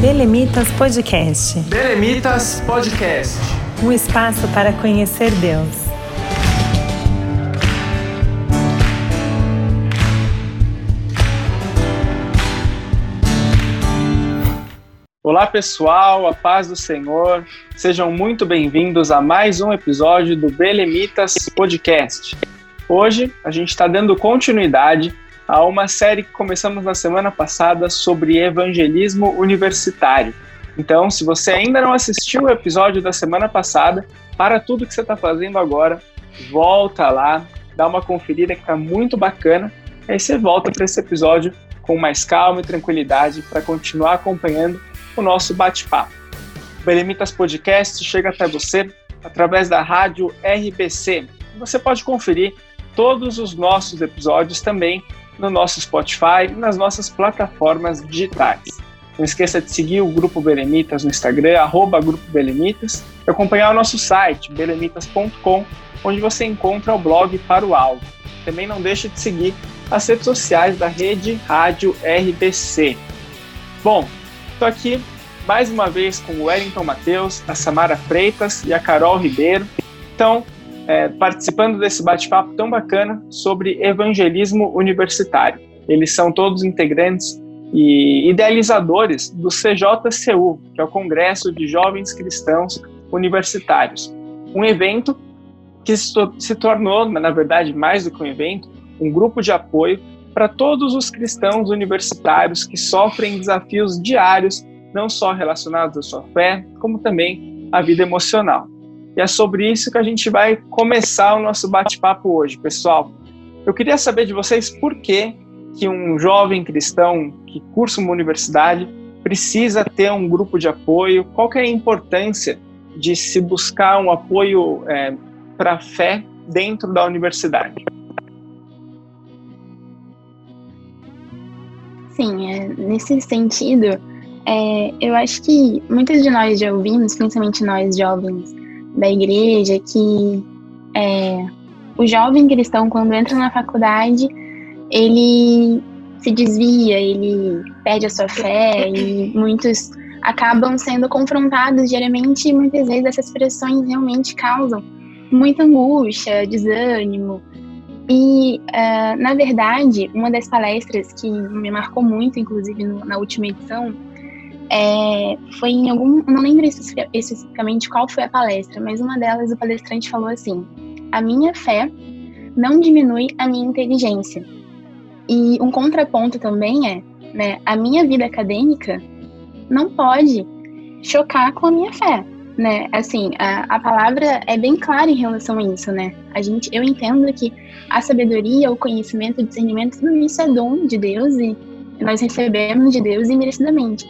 Belemitas Podcast. Belemitas Podcast. Um espaço para conhecer Deus. Olá pessoal, a paz do Senhor. Sejam muito bem-vindos a mais um episódio do Belemitas Podcast. Hoje a gente está dando continuidade a uma série que começamos na semana passada sobre evangelismo universitário. Então, se você ainda não assistiu o episódio da semana passada, para tudo que você está fazendo agora, volta lá, dá uma conferida que está muito bacana, aí você volta para esse episódio com mais calma e tranquilidade para continuar acompanhando o nosso bate-papo. O Belemitas Podcast chega até você através da rádio RBC. Você pode conferir todos os nossos episódios também no nosso Spotify e nas nossas plataformas digitais. Não esqueça de seguir o Grupo Belemitas no Instagram, arroba Grupo Belemitas, e acompanhar o nosso site, belemitas.com, onde você encontra o blog para o áudio. Também não deixe de seguir as redes sociais da rede Rádio RBC. Bom, estou aqui mais uma vez com o Wellington Matheus, a Samara Freitas e a Carol Ribeiro. Então, é, participando desse bate-papo tão bacana sobre evangelismo universitário. Eles são todos integrantes e idealizadores do CJCU, que é o Congresso de Jovens Cristãos Universitários, um evento que se tornou, na verdade, mais do que um evento, um grupo de apoio para todos os cristãos universitários que sofrem desafios diários, não só relacionados à sua fé, como também à vida emocional. E é sobre isso que a gente vai começar o nosso bate-papo hoje, pessoal. Eu queria saber de vocês por que, que um jovem cristão que cursa uma universidade precisa ter um grupo de apoio, qual é a importância de se buscar um apoio é, para a fé dentro da universidade. Sim, é, nesse sentido, é, eu acho que muitos de nós já ouvimos, principalmente nós jovens da igreja que é, o jovem cristão, quando entra na faculdade, ele se desvia, ele perde a sua fé e muitos acabam sendo confrontados diariamente e muitas vezes essas pressões realmente causam muita angústia, desânimo. E, uh, na verdade, uma das palestras que me marcou muito, inclusive no, na última edição, é, foi em algum. Não lembro especificamente qual foi a palestra, mas uma delas o palestrante falou assim: A minha fé não diminui a minha inteligência. E um contraponto também é: né, a minha vida acadêmica não pode chocar com a minha fé. Né? Assim, a, a palavra é bem clara em relação a isso, né? A gente, eu entendo que a sabedoria, o conhecimento, o discernimento, tudo isso é dom de Deus e nós recebemos de Deus imerecidamente.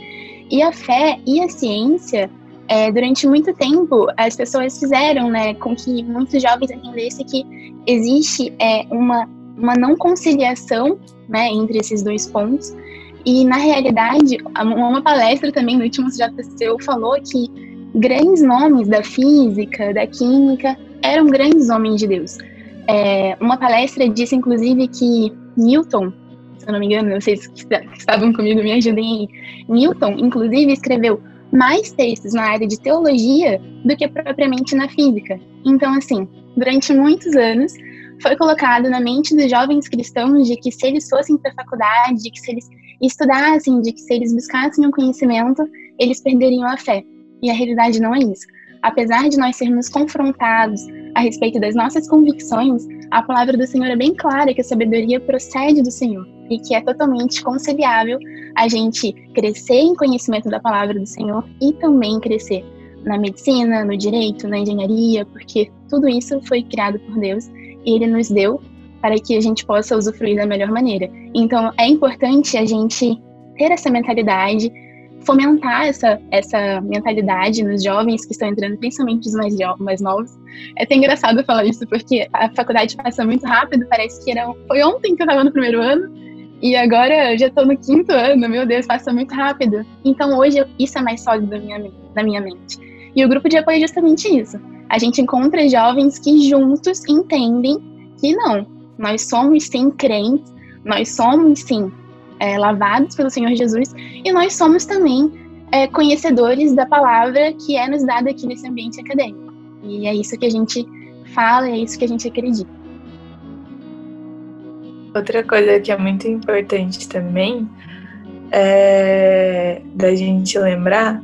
E a fé e a ciência, é, durante muito tempo, as pessoas fizeram né, com que muitos jovens entendessem que existe é, uma, uma não conciliação né, entre esses dois pontos. E, na realidade, uma palestra também no último CJCU falou que grandes nomes da física, da química, eram grandes homens de Deus. É, uma palestra disse, inclusive, que Newton eu não me engano, vocês que estavam comigo me ajudem aí. Newton, inclusive, escreveu mais textos na área de teologia do que propriamente na física. Então, assim, durante muitos anos, foi colocado na mente dos jovens cristãos de que se eles fossem para a faculdade, de que se eles estudassem, de que se eles buscassem o um conhecimento, eles perderiam a fé. E a realidade não é isso. Apesar de nós sermos confrontados a respeito das nossas convicções, a palavra do Senhor é bem clara que a sabedoria procede do Senhor e que é totalmente conciliável a gente crescer em conhecimento da palavra do Senhor e também crescer na medicina, no direito, na engenharia, porque tudo isso foi criado por Deus e Ele nos deu para que a gente possa usufruir da melhor maneira. Então, é importante a gente ter essa mentalidade, fomentar essa, essa mentalidade nos jovens que estão entrando, principalmente os mais, mais novos. É até engraçado falar isso, porque a faculdade passa muito rápido, parece que era, foi ontem que eu estava no primeiro ano, e agora eu já estou no quinto ano, meu Deus, passa muito rápido. Então hoje isso é mais sólido na minha, na minha mente. E o grupo de apoio é justamente isso. A gente encontra jovens que juntos entendem que não, nós somos sim crentes, nós somos sim é, lavados pelo Senhor Jesus e nós somos também é, conhecedores da palavra que é nos dada aqui nesse ambiente acadêmico. E é isso que a gente fala, é isso que a gente acredita. Outra coisa que é muito importante também é da gente lembrar,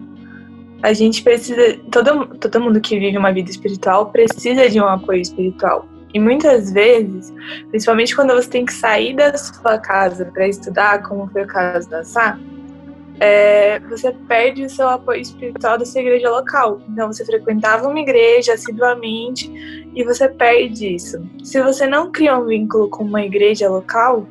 a gente precisa, todo, todo mundo que vive uma vida espiritual precisa de um apoio espiritual. E muitas vezes, principalmente quando você tem que sair da sua casa para estudar, como foi o caso da Sá, é, você perde o seu apoio espiritual da sua igreja local. Então, você frequentava uma igreja assiduamente e você perde isso. Se você não cria um vínculo com uma igreja local,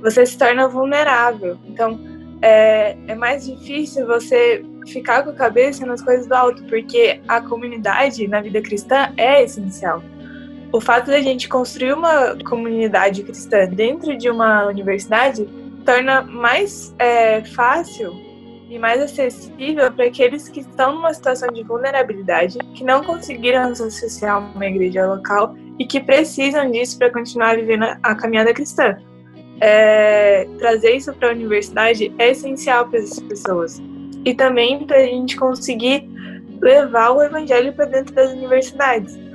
você se torna vulnerável. Então, é, é mais difícil você ficar com a cabeça nas coisas do alto, porque a comunidade na vida cristã é essencial o fato da gente construir uma comunidade cristã dentro de uma universidade torna mais é, fácil e mais acessível para aqueles que estão numa situação de vulnerabilidade, que não conseguiram se associar a uma igreja local e que precisam disso para continuar vivendo a caminhada cristã. É, trazer isso para a universidade é essencial para essas pessoas. E também para a gente conseguir levar o evangelho para dentro das universidades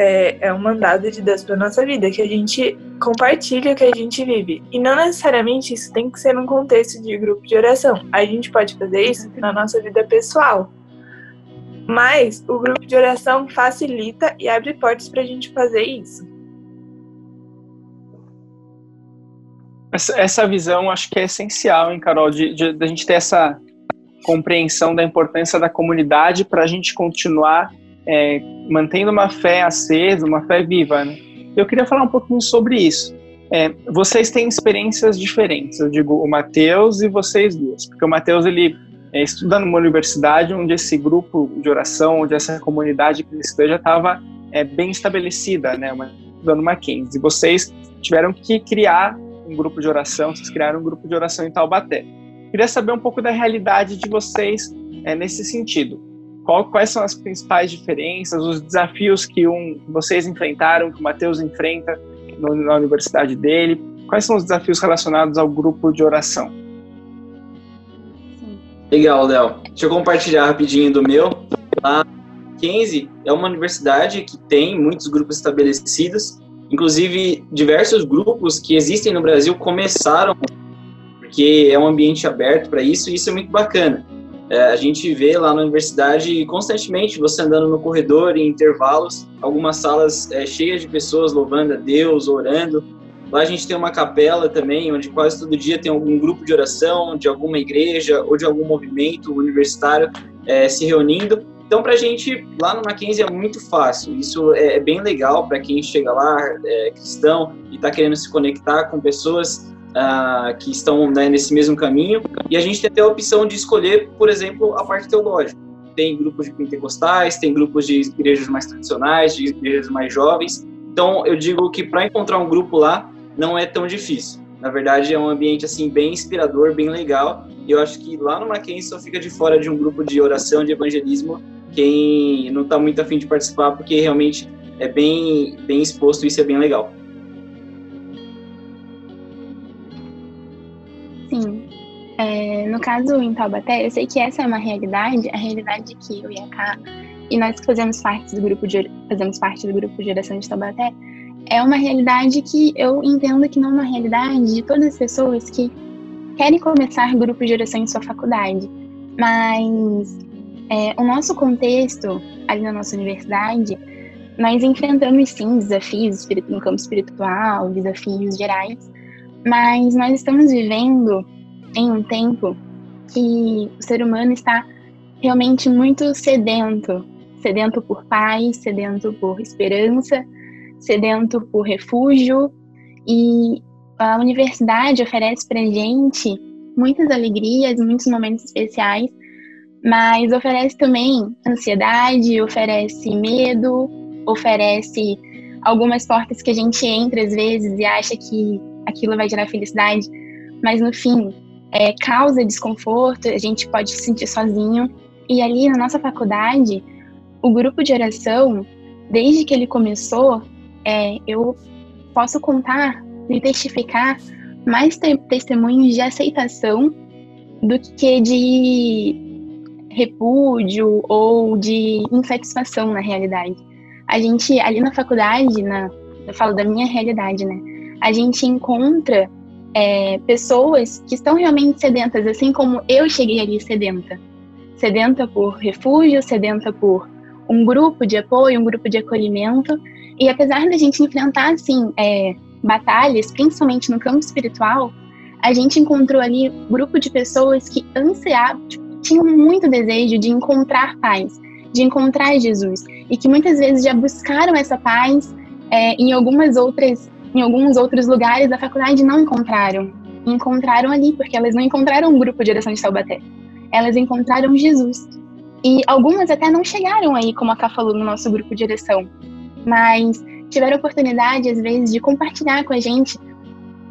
é, é um mandado de Deus para nossa vida, que a gente compartilha o que a gente vive. E não necessariamente isso tem que ser num contexto de grupo de oração. A gente pode fazer isso na nossa vida pessoal. Mas o grupo de oração facilita e abre portas para a gente fazer isso. Essa, visão acho que é essencial, hein, Carol, de, de, de a gente ter essa compreensão da importância da comunidade para a gente continuar é, mantendo uma fé acesa, uma fé viva. Né? Eu queria falar um pouquinho sobre isso. É, vocês têm experiências diferentes, eu digo o Mateus e vocês duas, porque o Mateus ele é, estuda numa universidade onde esse grupo de oração, onde essa comunidade cristã já estava é, bem estabelecida, né, uma, Mackenzie. E vocês tiveram que criar um grupo de oração, vocês criaram um grupo de oração em Taubaté. Queria saber um pouco da realidade de vocês é, nesse sentido. Qual, quais são as principais diferenças, os desafios que um, vocês enfrentaram, que o Matheus enfrenta no, na universidade dele? Quais são os desafios relacionados ao grupo de oração? Legal, Léo. Deixa eu compartilhar rapidinho do meu. A Mackenzie é uma universidade que tem muitos grupos estabelecidos, inclusive diversos grupos que existem no Brasil começaram porque é um ambiente aberto para isso e isso é muito bacana. É, a gente vê lá na universidade constantemente você andando no corredor em intervalos, algumas salas é, cheias de pessoas louvando a Deus, orando. Lá a gente tem uma capela também, onde quase todo dia tem algum grupo de oração, de alguma igreja ou de algum movimento universitário é, se reunindo. Então, para a gente, lá no Mackenzie é muito fácil. Isso é, é bem legal para quem chega lá, é cristão, e está querendo se conectar com pessoas uh, que estão né, nesse mesmo caminho, e a gente tem até a opção de escolher, por exemplo, a parte teológica. Tem grupos de pentecostais, tem grupos de igrejas mais tradicionais, de igrejas mais jovens. Então, eu digo que para encontrar um grupo lá não é tão difícil. Na verdade, é um ambiente assim bem inspirador, bem legal. E eu acho que lá no Mackenzie só fica de fora de um grupo de oração, de evangelismo, quem não está muito afim de participar, porque realmente é bem, bem exposto e isso é bem legal. É, no caso em Taubaté, eu sei que essa é uma realidade, a realidade que eu e e nós que fazemos parte do grupo de, fazemos parte do grupo de oração de Taubaté, é uma realidade que eu entendo que não é uma realidade de todas as pessoas que querem começar grupo de oração em sua faculdade. Mas é, o nosso contexto ali na nossa universidade, nós enfrentamos sim desafios no campo espiritual, desafios gerais, mas nós estamos vivendo em um tempo que o ser humano está realmente muito sedento sedento por paz, sedento por esperança, sedento por refúgio. E a universidade oferece para gente muitas alegrias, muitos momentos especiais, mas oferece também ansiedade, oferece medo, oferece algumas portas que a gente entra às vezes e acha que aquilo vai gerar felicidade, mas no fim é, causa desconforto, a gente pode se sentir sozinho. E ali na nossa faculdade, o grupo de oração, desde que ele começou, é, eu posso contar e testificar mais te testemunhos de aceitação do que de repúdio ou de insatisfação na realidade. A gente, ali na faculdade, na, eu falo da minha realidade, né? A gente encontra é, pessoas que estão realmente sedentas, assim como eu cheguei ali sedenta. Sedenta por refúgio, sedenta por um grupo de apoio, um grupo de acolhimento. E apesar da gente enfrentar, assim, é, batalhas, principalmente no campo espiritual, a gente encontrou ali um grupo de pessoas que ansiavam, tipo, tinham muito desejo de encontrar paz, de encontrar Jesus, e que muitas vezes já buscaram essa paz é, em algumas outras, em alguns outros lugares da faculdade não encontraram. Encontraram ali, porque elas não encontraram um grupo de oração de Taubaté. Elas encontraram Jesus. E algumas até não chegaram aí, como a Ká falou, no nosso grupo de oração. Mas tiveram oportunidade, às vezes, de compartilhar com a gente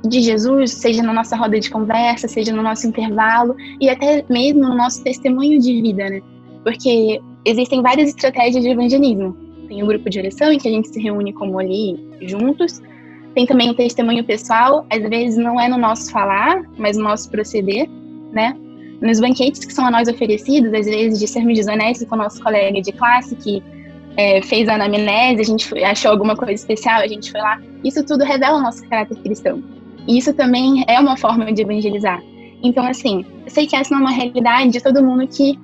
de Jesus, seja na nossa roda de conversa, seja no nosso intervalo e até mesmo no nosso testemunho de vida, né? Porque existem várias estratégias de evangelismo. Tem o grupo de oração, em que a gente se reúne como ali juntos. Tem também o testemunho pessoal, às vezes não é no nosso falar, mas no nosso proceder, né? Nos banquetes que são a nós oferecidos, às vezes de sermos desonestos com o nosso colega de classe que é, fez a anamnese, a gente achou alguma coisa especial, a gente foi lá. Isso tudo revela o nosso caráter cristão. E isso também é uma forma de evangelizar. Então, assim, eu sei que essa não é uma realidade de todo mundo que,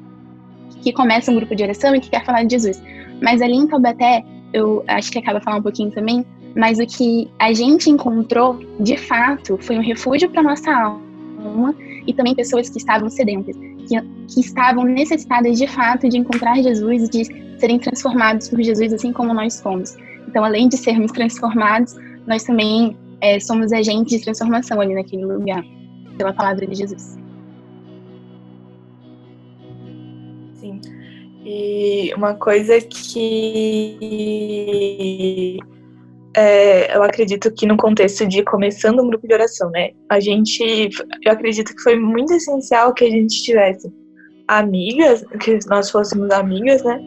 que começa um grupo de oração e que quer falar de Jesus. Mas ali em Taubaté, eu acho que acaba falando um pouquinho também, mas o que a gente encontrou, de fato, foi um refúgio para nossa alma e também pessoas que estavam sedentas, que, que estavam necessitadas de fato de encontrar Jesus, de serem transformados por Jesus, assim como nós fomos. Então, além de sermos transformados, nós também é, somos agentes de transformação ali naquele lugar, pela palavra de Jesus. Sim. E uma coisa que é, eu acredito que no contexto de começando um grupo de oração, né? A gente, eu acredito que foi muito essencial que a gente tivesse amigas, que nós fôssemos amigas, né?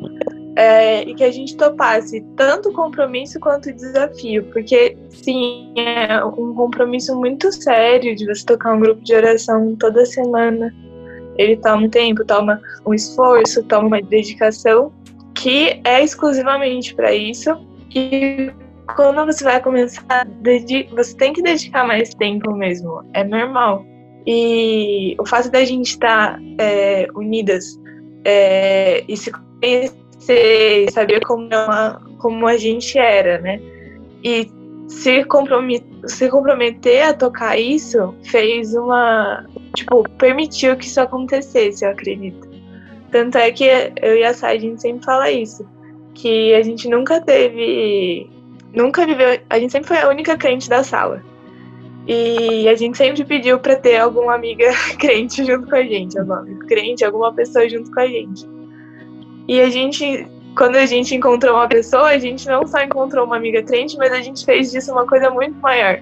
é, e que a gente topasse tanto o compromisso quanto o desafio, porque sim, é um compromisso muito sério de você tocar um grupo de oração toda semana. Ele toma um tempo, toma um esforço, toma uma dedicação que é exclusivamente para isso. E quando você vai começar, você tem que dedicar mais tempo mesmo, é normal. E o fato da gente estar é, unidas é, e se conhecer saber como, ela, como a gente era, né? E se, compromet, se comprometer a tocar isso fez uma. Tipo, permitiu que isso acontecesse, eu acredito. Tanto é que eu e a Sai, a gente sempre fala isso. Que a gente nunca teve. Nunca viveu. A gente sempre foi a única crente da sala. E a gente sempre pediu para ter alguma amiga crente junto com a gente, alguma crente, alguma pessoa junto com a gente. E a gente, quando a gente encontrou uma pessoa, a gente não só encontrou uma amiga crente, mas a gente fez disso uma coisa muito maior.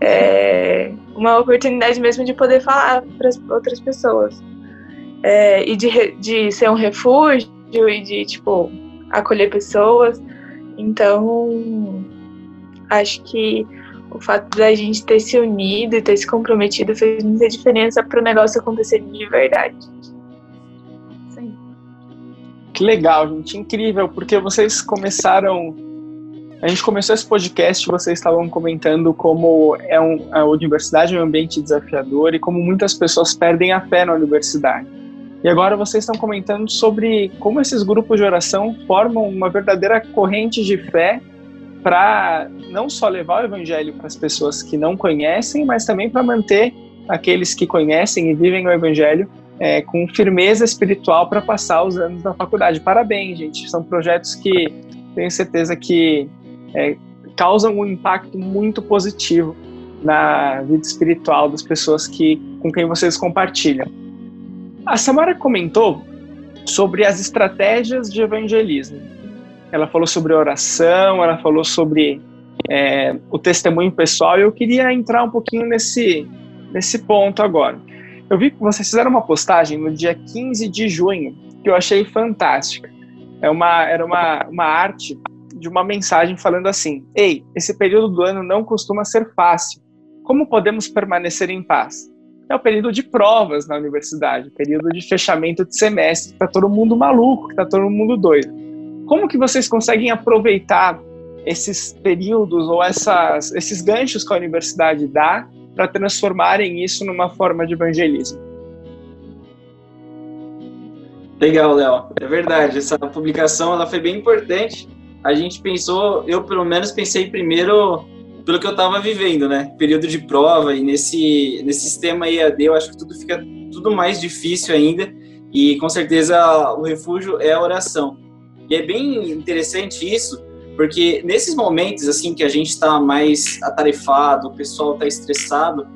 É uma oportunidade mesmo de poder falar para outras pessoas. É, e de, de ser um refúgio e de, tipo, acolher pessoas. Então, acho que o fato da gente ter se unido e ter se comprometido fez muita diferença para o negócio acontecer de verdade. Que legal, gente, incrível, porque vocês começaram. A gente começou esse podcast, vocês estavam comentando como é um, a universidade é um ambiente desafiador e como muitas pessoas perdem a fé na universidade. E agora vocês estão comentando sobre como esses grupos de oração formam uma verdadeira corrente de fé para não só levar o evangelho para as pessoas que não conhecem, mas também para manter aqueles que conhecem e vivem o evangelho é, com firmeza espiritual para passar os anos da faculdade. Parabéns, gente. São projetos que tenho certeza que é, causam um impacto muito positivo na vida espiritual das pessoas que, com quem vocês compartilham. A Samara comentou sobre as estratégias de evangelismo. Ela falou sobre oração, ela falou sobre é, o testemunho pessoal, e eu queria entrar um pouquinho nesse, nesse ponto agora. Eu vi que vocês fizeram uma postagem no dia 15 de junho que eu achei fantástica. É uma, era uma, uma arte de uma mensagem falando assim: Ei, esse período do ano não costuma ser fácil. Como podemos permanecer em paz? É o período de provas na universidade, período de fechamento de semestre, que tá todo mundo maluco, que tá todo mundo doido. Como que vocês conseguem aproveitar esses períodos ou essas, esses ganchos que a universidade dá para transformarem isso numa forma de evangelismo? Legal, Léo. É verdade. Essa publicação ela foi bem importante. A gente pensou, eu pelo menos pensei primeiro pelo que eu estava vivendo, né? Período de prova e nesse nesse sistema EAD, eu acho que tudo fica tudo mais difícil ainda e com certeza o refúgio é a oração. E é bem interessante isso, porque nesses momentos assim que a gente está mais atarefado, o pessoal está estressado,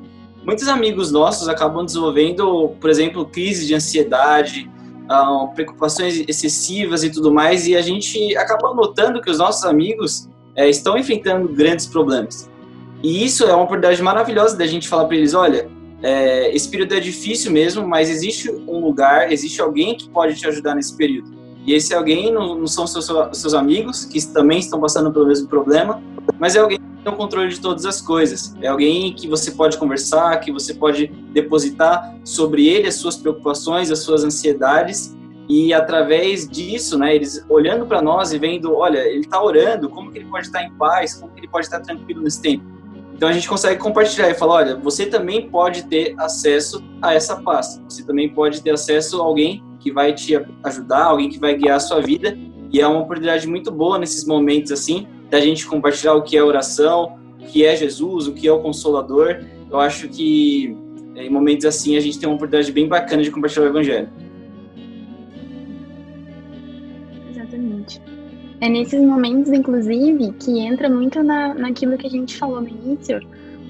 muitos amigos nossos acabam desenvolvendo, por exemplo, crise de ansiedade, uh, preocupações excessivas e tudo mais, e a gente acaba notando que os nossos amigos é, estão enfrentando grandes problemas. E isso é uma oportunidade maravilhosa da gente falar para eles: olha, é, esse período é difícil mesmo, mas existe um lugar, existe alguém que pode te ajudar nesse período. E esse alguém não, não são seus, seus amigos, que também estão passando pelo mesmo problema, mas é alguém que tem o controle de todas as coisas. É alguém que você pode conversar, que você pode depositar sobre ele as suas preocupações, as suas ansiedades, e através disso, né, eles olhando para nós e vendo, olha, ele está orando, como que ele pode estar em paz, como que ele pode estar tranquilo nesse tempo. Então a gente consegue compartilhar e falar, olha, você também pode ter acesso a essa paz. Você também pode ter acesso a alguém que vai te ajudar, alguém que vai guiar a sua vida. E é uma oportunidade muito boa nesses momentos assim, da gente compartilhar o que é oração, o que é Jesus, o que é o Consolador. Eu acho que em momentos assim a gente tem uma oportunidade bem bacana de compartilhar o Evangelho. É nesses momentos, inclusive, que entra muito na, naquilo que a gente falou no início,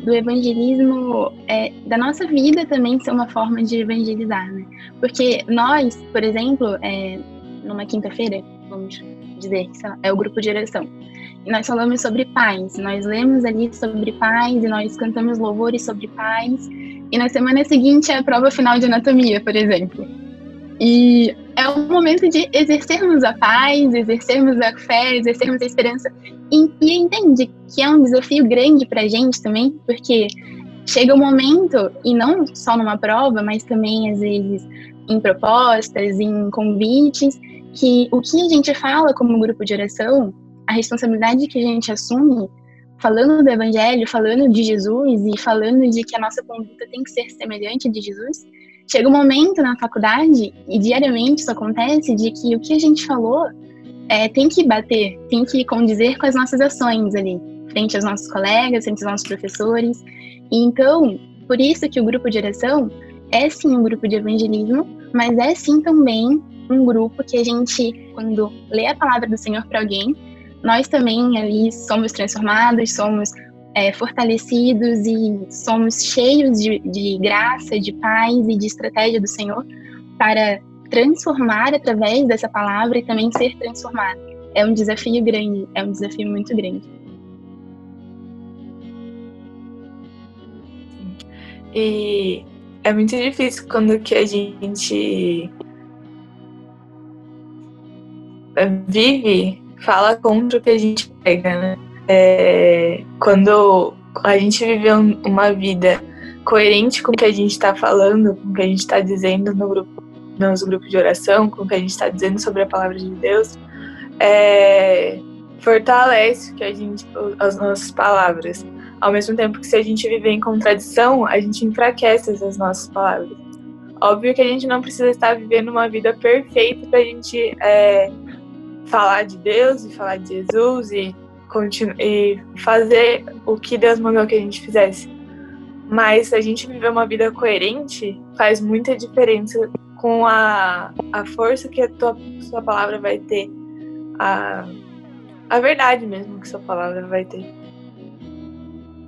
do evangelismo, é, da nossa vida também ser uma forma de evangelizar, né? Porque nós, por exemplo, é, numa quinta-feira, vamos dizer, é o grupo de oração, e nós falamos sobre paz, nós lemos ali sobre paz, e nós cantamos louvores sobre paz, e na semana seguinte é a prova final de anatomia, por exemplo. E é um momento de exercermos a paz, exercermos a fé, exercermos a esperança. E, e entende que é um desafio grande para a gente também, porque chega um momento, e não só numa prova, mas também às vezes em propostas, em convites, que o que a gente fala como grupo de oração, a responsabilidade que a gente assume, falando do Evangelho, falando de Jesus e falando de que a nossa conduta tem que ser semelhante de Jesus, chega um momento na faculdade, e diariamente isso acontece, de que o que a gente falou é, tem que bater, tem que condizer com as nossas ações ali, frente aos nossos colegas, frente aos nossos professores. E então, por isso que o grupo de oração é sim um grupo de evangelismo, mas é sim também um grupo que a gente, quando lê a palavra do Senhor para alguém, nós também ali somos transformados, somos é, fortalecidos e somos cheios de, de graça, de paz e de estratégia do Senhor para transformar através dessa palavra e também ser transformado. É um desafio grande, é um desafio muito grande. E é muito difícil quando que a gente vive, fala contra o que a gente pega, né? É, quando a gente vive uma vida coerente com o que a gente está falando, com o que a gente está dizendo no grupo, nos grupos de oração, com o que a gente está dizendo sobre a palavra de Deus, é, fortalece que a gente, as nossas palavras. Ao mesmo tempo que se a gente viver em contradição, a gente enfraquece as nossas palavras. Óbvio que a gente não precisa estar vivendo uma vida perfeita para a gente é, falar de Deus e falar de Jesus e e fazer o que Deus mandou que a gente fizesse. Mas a gente viver uma vida coerente, faz muita diferença com a, a força que a tua, sua palavra vai ter, a, a verdade mesmo que sua palavra vai ter.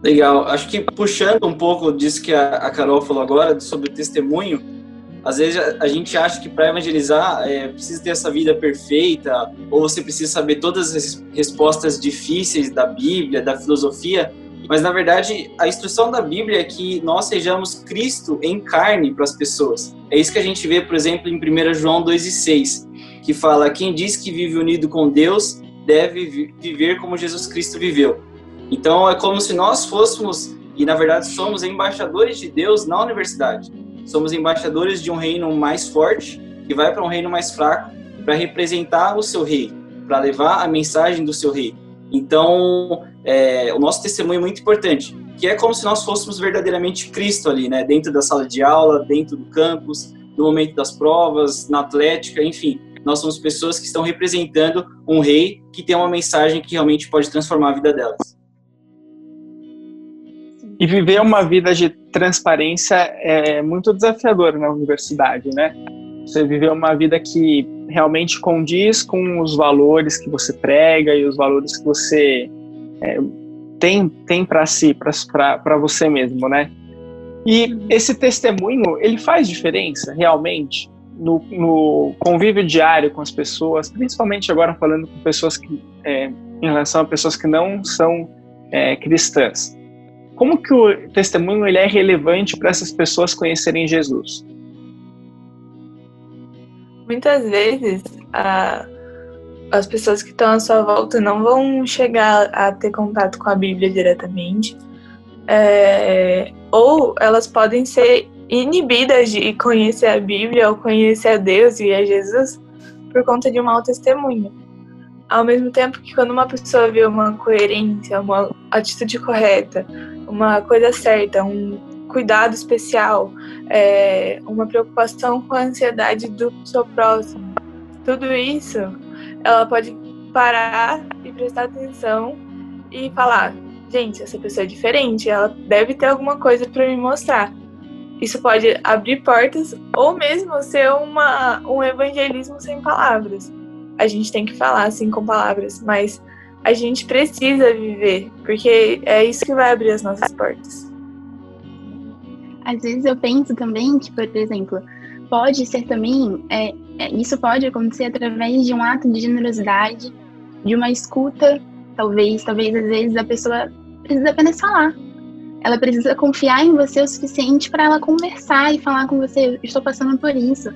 Legal. Acho que puxando um pouco disso que a, a Carol falou agora, sobre testemunho, às vezes a, gente acha que para evangelizar é, precisa ter essa vida perfeita, ou você precisa saber todas as respostas difíceis da Bíblia, da filosofia, mas na verdade a instrução da Bíblia é que nós sejamos Cristo em carne para as pessoas. É isso que a gente vê, por exemplo, em 1 João 2,6, que fala: quem diz que vive unido com Deus deve viver como Jesus Cristo viveu. Então é como se nós fôssemos E na verdade somos embaixadores de Deus na universidade. Somos embaixadores de um reino mais forte que vai para um reino mais fraco para representar o seu rei, para levar a mensagem do seu rei. Então, é, o nosso testemunho é muito importante, que é como se nós fôssemos verdadeiramente Cristo ali, né? Dentro da sala de aula, dentro do campus, no momento das provas, na atlética, enfim. Nós somos pessoas que estão representando um rei que tem uma mensagem que realmente pode transformar a vida delas. E viver uma vida de transparência é muito desafiador na universidade, né? Você viver uma vida que realmente condiz com os valores que você prega e os valores que você é, tem, tem para si, para você mesmo, né? E esse testemunho, ele faz diferença realmente no, no, convívio diário com as pessoas, principalmente agora falando com pessoas que, é, em relação a pessoas que não são é, cristãs. Como que o testemunho ele é relevante para essas pessoas conhecerem Jesus? Muitas vezes a, as pessoas que estão à sua volta não vão chegar a ter contato com a Bíblia diretamente, é, ou elas podem ser inibidas de conhecer a Bíblia ou conhecer a Deus e a Jesus por conta de um mau testemunho. Ao mesmo tempo que quando uma pessoa vê uma coerência, uma atitude correta, uma coisa certa, um cuidado especial, é, uma preocupação com a ansiedade do seu próximo. Tudo isso, ela pode parar e prestar atenção e falar: gente, essa pessoa é diferente, ela deve ter alguma coisa para me mostrar. Isso pode abrir portas ou mesmo ser uma, um evangelismo sem palavras. A gente tem que falar assim com palavras, mas a gente precisa viver, porque é isso que vai abrir as nossas portas. Às vezes eu penso também que, por exemplo, pode ser também, é, é, isso pode acontecer através de um ato de generosidade, de uma escuta, talvez, talvez às vezes a pessoa precisa apenas falar. Ela precisa confiar em você o suficiente para ela conversar e falar com você, estou passando por isso.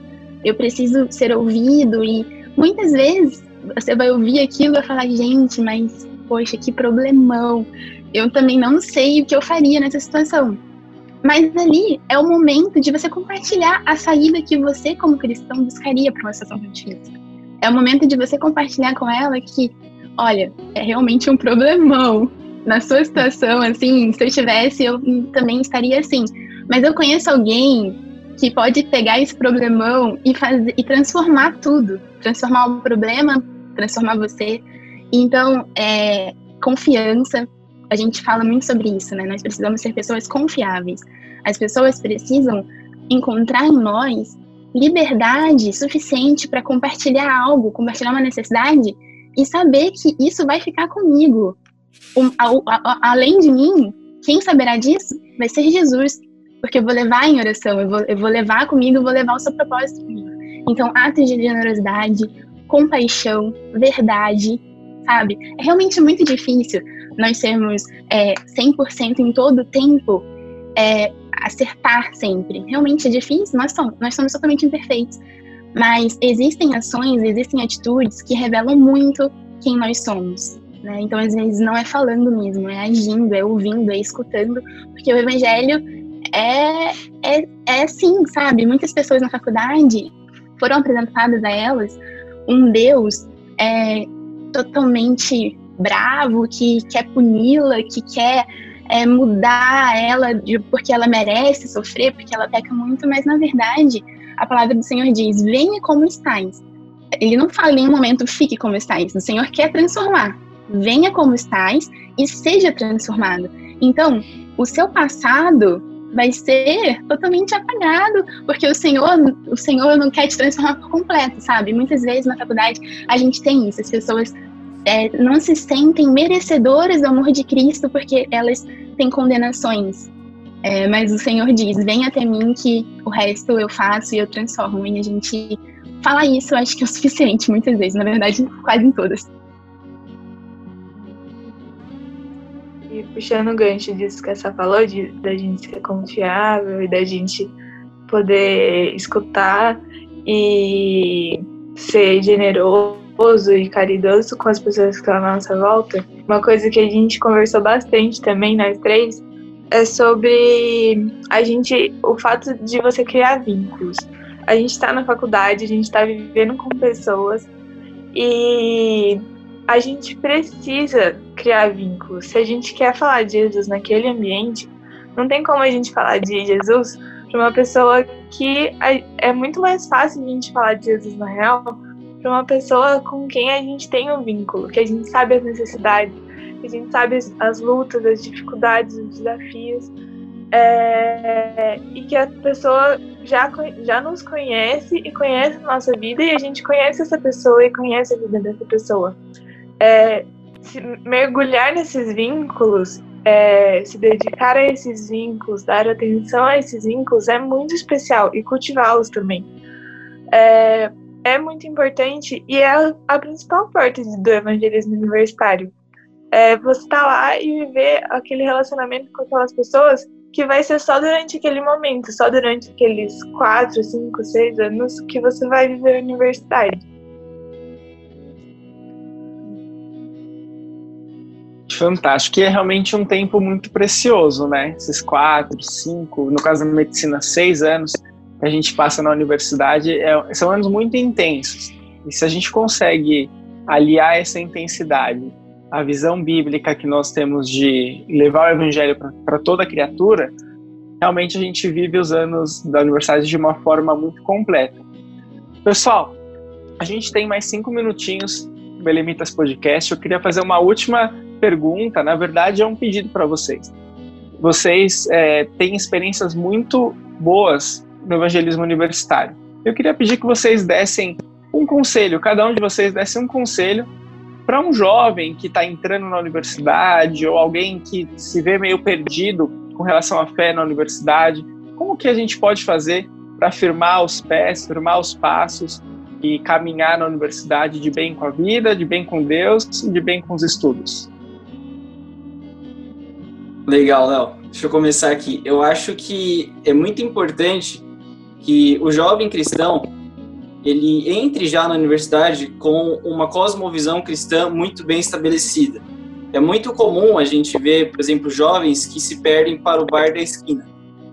Eu preciso ser ouvido e muitas vezes você vai ouvir aquilo e vai falar, gente, mas poxa, que problemão. Eu também não sei o que eu faria nessa situação. Mas ali é o momento de você compartilhar a saída que você, como cristão, buscaria para uma situação difícil. É o momento de você compartilhar com ela que, olha, é realmente um problemão. Na sua situação, assim, se eu tivesse, eu também estaria assim. Mas eu conheço alguém que pode pegar esse problemão e fazer e transformar tudo, transformar o problema, transformar você. Então, é, confiança, a gente fala muito sobre isso, né? Nós precisamos ser pessoas confiáveis. As pessoas precisam encontrar em nós liberdade suficiente para compartilhar algo, compartilhar uma necessidade e saber que isso vai ficar comigo. A, a, além de mim, quem saberá disso vai ser Jesus, porque eu vou levar em oração, eu vou, eu vou levar comigo, eu vou levar o seu propósito comigo. Então, atos de generosidade, compaixão, verdade, sabe? É realmente muito difícil nós sermos é, 100% em todo o tempo, é, acertar sempre. Realmente é difícil, nós somos, nós somos totalmente imperfeitos. Mas existem ações, existem atitudes que revelam muito quem nós somos. Né? Então, às vezes, não é falando mesmo, é agindo, é ouvindo, é escutando, porque o evangelho é, é, é assim, sabe? Muitas pessoas na faculdade foram apresentadas a elas um Deus é, totalmente bravo, que quer puni-la, que quer é, mudar ela de, porque ela merece sofrer, porque ela peca muito, mas na verdade a palavra do Senhor diz: venha como estás. Ele não fala em nenhum momento fique como estás. O Senhor quer transformar. Venha como estás e seja transformado. Então, o seu passado vai ser totalmente apagado, porque o Senhor, o Senhor não quer te transformar por completo, sabe? Muitas vezes na faculdade a gente tem isso, as pessoas é, não se sentem merecedoras do amor de Cristo porque elas têm condenações. É, mas o Senhor diz: Vem até mim que o resto eu faço e eu transformo. E a gente fala isso, acho que é o suficiente muitas vezes, na verdade, quase em todas. Puxando o gancho disso que essa falou, de, da gente ser confiável e da gente poder escutar e ser generoso e caridoso com as pessoas que estão à nossa volta, uma coisa que a gente conversou bastante também, nós três, é sobre a gente, o fato de você criar vínculos. A gente está na faculdade, a gente está vivendo com pessoas e a gente precisa criar vínculos. Se a gente quer falar de Jesus naquele ambiente, não tem como a gente falar de Jesus para uma pessoa que é muito mais fácil a gente falar de Jesus na real para uma pessoa com quem a gente tem um vínculo, que a gente sabe as necessidades, que a gente sabe as lutas, as dificuldades, os desafios, é, e que a pessoa já, já nos conhece e conhece a nossa vida e a gente conhece essa pessoa e conhece a vida dessa pessoa. É, mergulhar nesses vínculos, é, se dedicar a esses vínculos, dar atenção a esses vínculos é muito especial e cultivá-los também. É, é muito importante e é a principal parte do evangelismo universitário. É você estar tá lá e viver aquele relacionamento com aquelas pessoas que vai ser só durante aquele momento, só durante aqueles quatro, cinco, seis anos que você vai viver a universidade. Fantástico, que é realmente um tempo muito precioso, né? Esses quatro, cinco, no caso da medicina, seis anos que a gente passa na universidade é, são anos muito intensos. E se a gente consegue aliar essa intensidade à visão bíblica que nós temos de levar o evangelho para toda criatura, realmente a gente vive os anos da universidade de uma forma muito completa. Pessoal, a gente tem mais cinco minutinhos do Belemitas Podcast. Eu queria fazer uma última pergunta, na verdade é um pedido para vocês. Vocês é, têm experiências muito boas no evangelismo universitário. Eu queria pedir que vocês dessem um conselho, cada um de vocês desse um conselho para um jovem que está entrando na universidade ou alguém que se vê meio perdido com relação à fé na universidade. Como que a gente pode fazer para firmar os pés, firmar os passos e caminhar na universidade de bem com a vida, de bem com Deus e de bem com os estudos? Legal, Léo. Deixa eu começar aqui. Eu acho que é muito importante que o jovem cristão ele entre já na universidade com uma cosmovisão cristã muito bem estabelecida. É muito comum a gente ver, por exemplo, jovens que se perdem para o bar da esquina.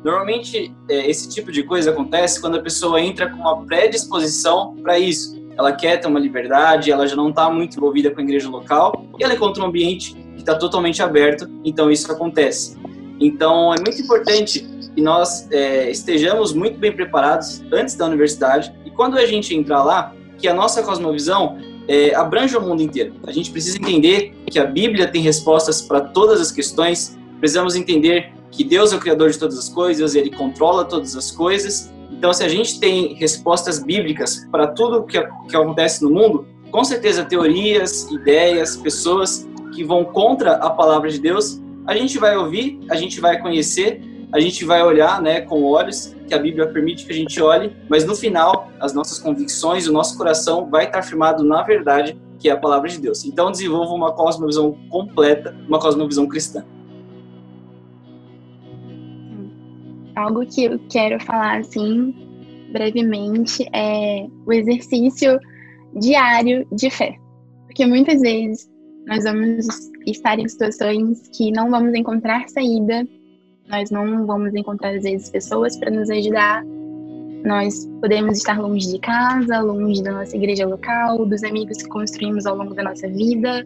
Normalmente, é, esse tipo de coisa acontece quando a pessoa entra com uma predisposição para isso. Ela quer ter uma liberdade, ela já não está muito envolvida com a igreja local e ela encontra um ambiente está totalmente aberto, então isso acontece. Então, é muito importante que nós é, estejamos muito bem preparados antes da universidade e quando a gente entrar lá, que a nossa cosmovisão é, abrange o mundo inteiro. A gente precisa entender que a Bíblia tem respostas para todas as questões, precisamos entender que Deus é o Criador de todas as coisas, Ele controla todas as coisas. Então, se a gente tem respostas bíblicas para tudo que, que acontece no mundo, com certeza teorias, ideias, pessoas que vão contra a palavra de Deus, a gente vai ouvir, a gente vai conhecer, a gente vai olhar, né, com olhos que a Bíblia permite que a gente olhe, mas no final, as nossas convicções, o nosso coração vai estar firmado na verdade, que é a palavra de Deus. Então, desenvolva uma cosmovisão completa, uma cosmovisão cristã. Algo que eu quero falar assim brevemente é o exercício diário de fé. Porque muitas vezes nós vamos estar em situações que não vamos encontrar saída, nós não vamos encontrar, às vezes, pessoas para nos ajudar. Nós podemos estar longe de casa, longe da nossa igreja local, dos amigos que construímos ao longo da nossa vida,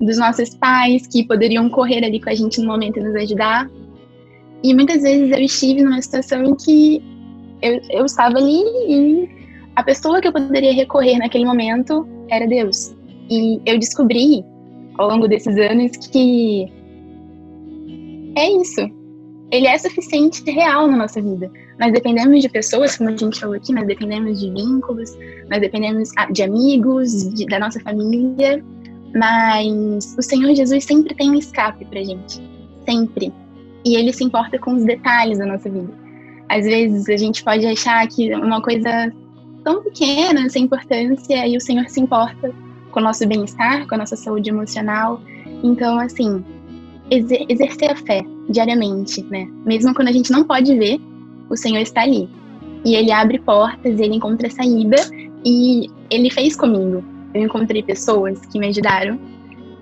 dos nossos pais que poderiam correr ali com a gente no momento e nos ajudar. E muitas vezes eu estive numa situação em que eu, eu estava ali e a pessoa que eu poderia recorrer naquele momento era Deus. E eu descobri ao longo desses anos que é isso. Ele é suficiente real na nossa vida. Nós dependemos de pessoas, como a gente falou aqui, nós dependemos de vínculos, nós dependemos ah, de amigos, de, da nossa família, mas o Senhor Jesus sempre tem um escape pra gente. Sempre. E ele se importa com os detalhes da nossa vida. Às vezes a gente pode achar que uma coisa tão pequena, sem importância, e o Senhor se importa com o nosso bem-estar, com a nossa saúde emocional. Então, assim, exer exercer a fé diariamente, né? Mesmo quando a gente não pode ver, o Senhor está ali. E ele abre portas, ele encontra saída, e ele fez comigo. Eu encontrei pessoas que me ajudaram.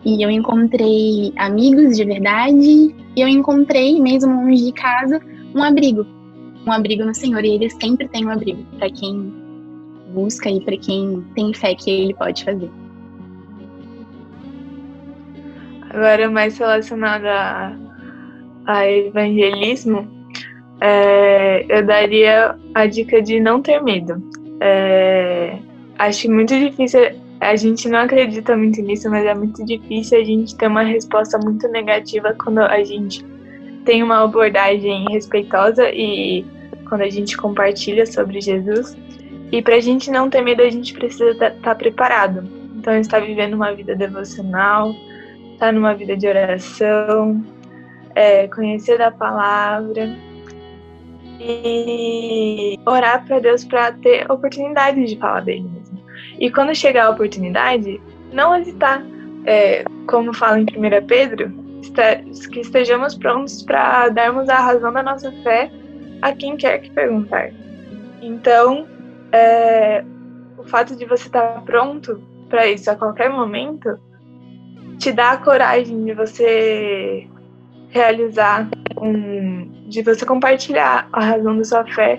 E eu encontrei amigos de verdade e eu encontrei, mesmo longe de casa, um abrigo. Um abrigo no Senhor. E ele sempre tem um abrigo para quem busca e para quem tem fé que ele pode fazer. Agora, mais relacionado a, a evangelismo, é, eu daria a dica de não ter medo. É, acho muito difícil, a gente não acredita muito nisso, mas é muito difícil a gente ter uma resposta muito negativa quando a gente tem uma abordagem respeitosa e quando a gente compartilha sobre Jesus. E para a gente não ter medo, a gente precisa estar tá, tá preparado. Então, estar vivendo uma vida devocional, estar tá numa vida de oração, é, conhecer a palavra e orar para Deus para ter oportunidade de falar dele mesmo. E quando chegar a oportunidade, não hesitar. É, como fala em 1 Pedro, que estejamos prontos para darmos a razão da nossa fé a quem quer que perguntar. Então, é, o fato de você estar pronto para isso a qualquer momento te dá a coragem de você realizar um, de você compartilhar a razão da sua fé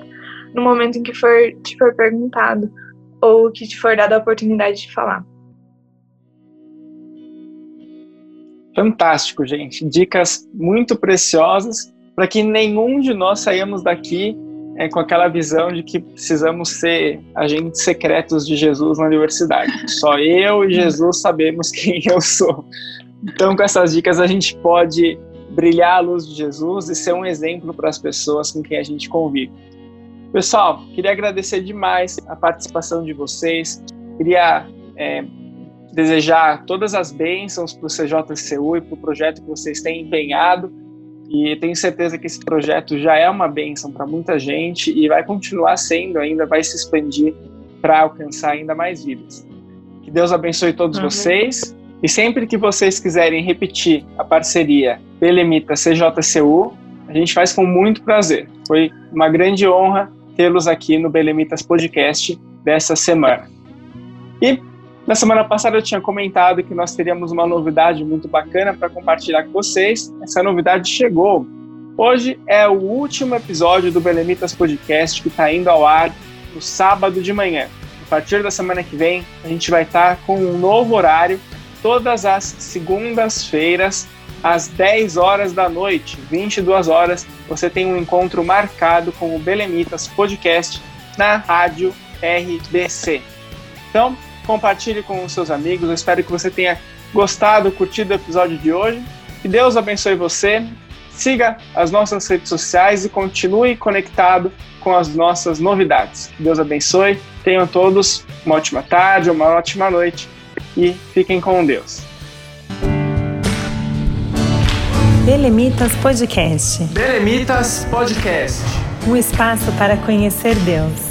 no momento em que for te for perguntado ou que te for dada a oportunidade de falar. Fantástico, gente. Dicas muito preciosas para que nenhum de nós saímos daqui é, com aquela visão de que precisamos ser agentes secretos de Jesus na universidade. Só eu e Jesus sabemos quem eu sou. Então, com essas dicas, a gente pode brilhar a luz de Jesus e ser um exemplo para as pessoas com quem a gente convive. Pessoal, queria agradecer demais a participação de vocês. Queria é, desejar todas as bênçãos para o CJCU e para o projeto que vocês têm empenhado e tenho certeza que esse projeto já é uma bênção para muita gente e vai continuar sendo ainda, vai se expandir para alcançar ainda mais vidas. Que Deus abençoe todos uhum. vocês. E sempre que vocês quiserem repetir a parceria Belemita CJCU, a gente faz com muito prazer. Foi uma grande honra tê-los aqui no Belemitas Podcast dessa semana. E na semana passada eu tinha comentado que nós teríamos uma novidade muito bacana para compartilhar com vocês. Essa novidade chegou. Hoje é o último episódio do Belemitas Podcast que está indo ao ar no sábado de manhã. A partir da semana que vem, a gente vai estar tá com um novo horário, todas as segundas-feiras, às 10 horas da noite, 22 horas, você tem um encontro marcado com o Belemitas Podcast na rádio RBC. Então, compartilhe com os seus amigos. Eu espero que você tenha gostado, curtido o episódio de hoje. Que Deus abençoe você. Siga as nossas redes sociais e continue conectado com as nossas novidades. Que Deus abençoe. Tenham todos uma ótima tarde, uma ótima noite e fiquem com Deus. Belemitas Podcast. Belemitas Podcast. Um espaço para conhecer Deus.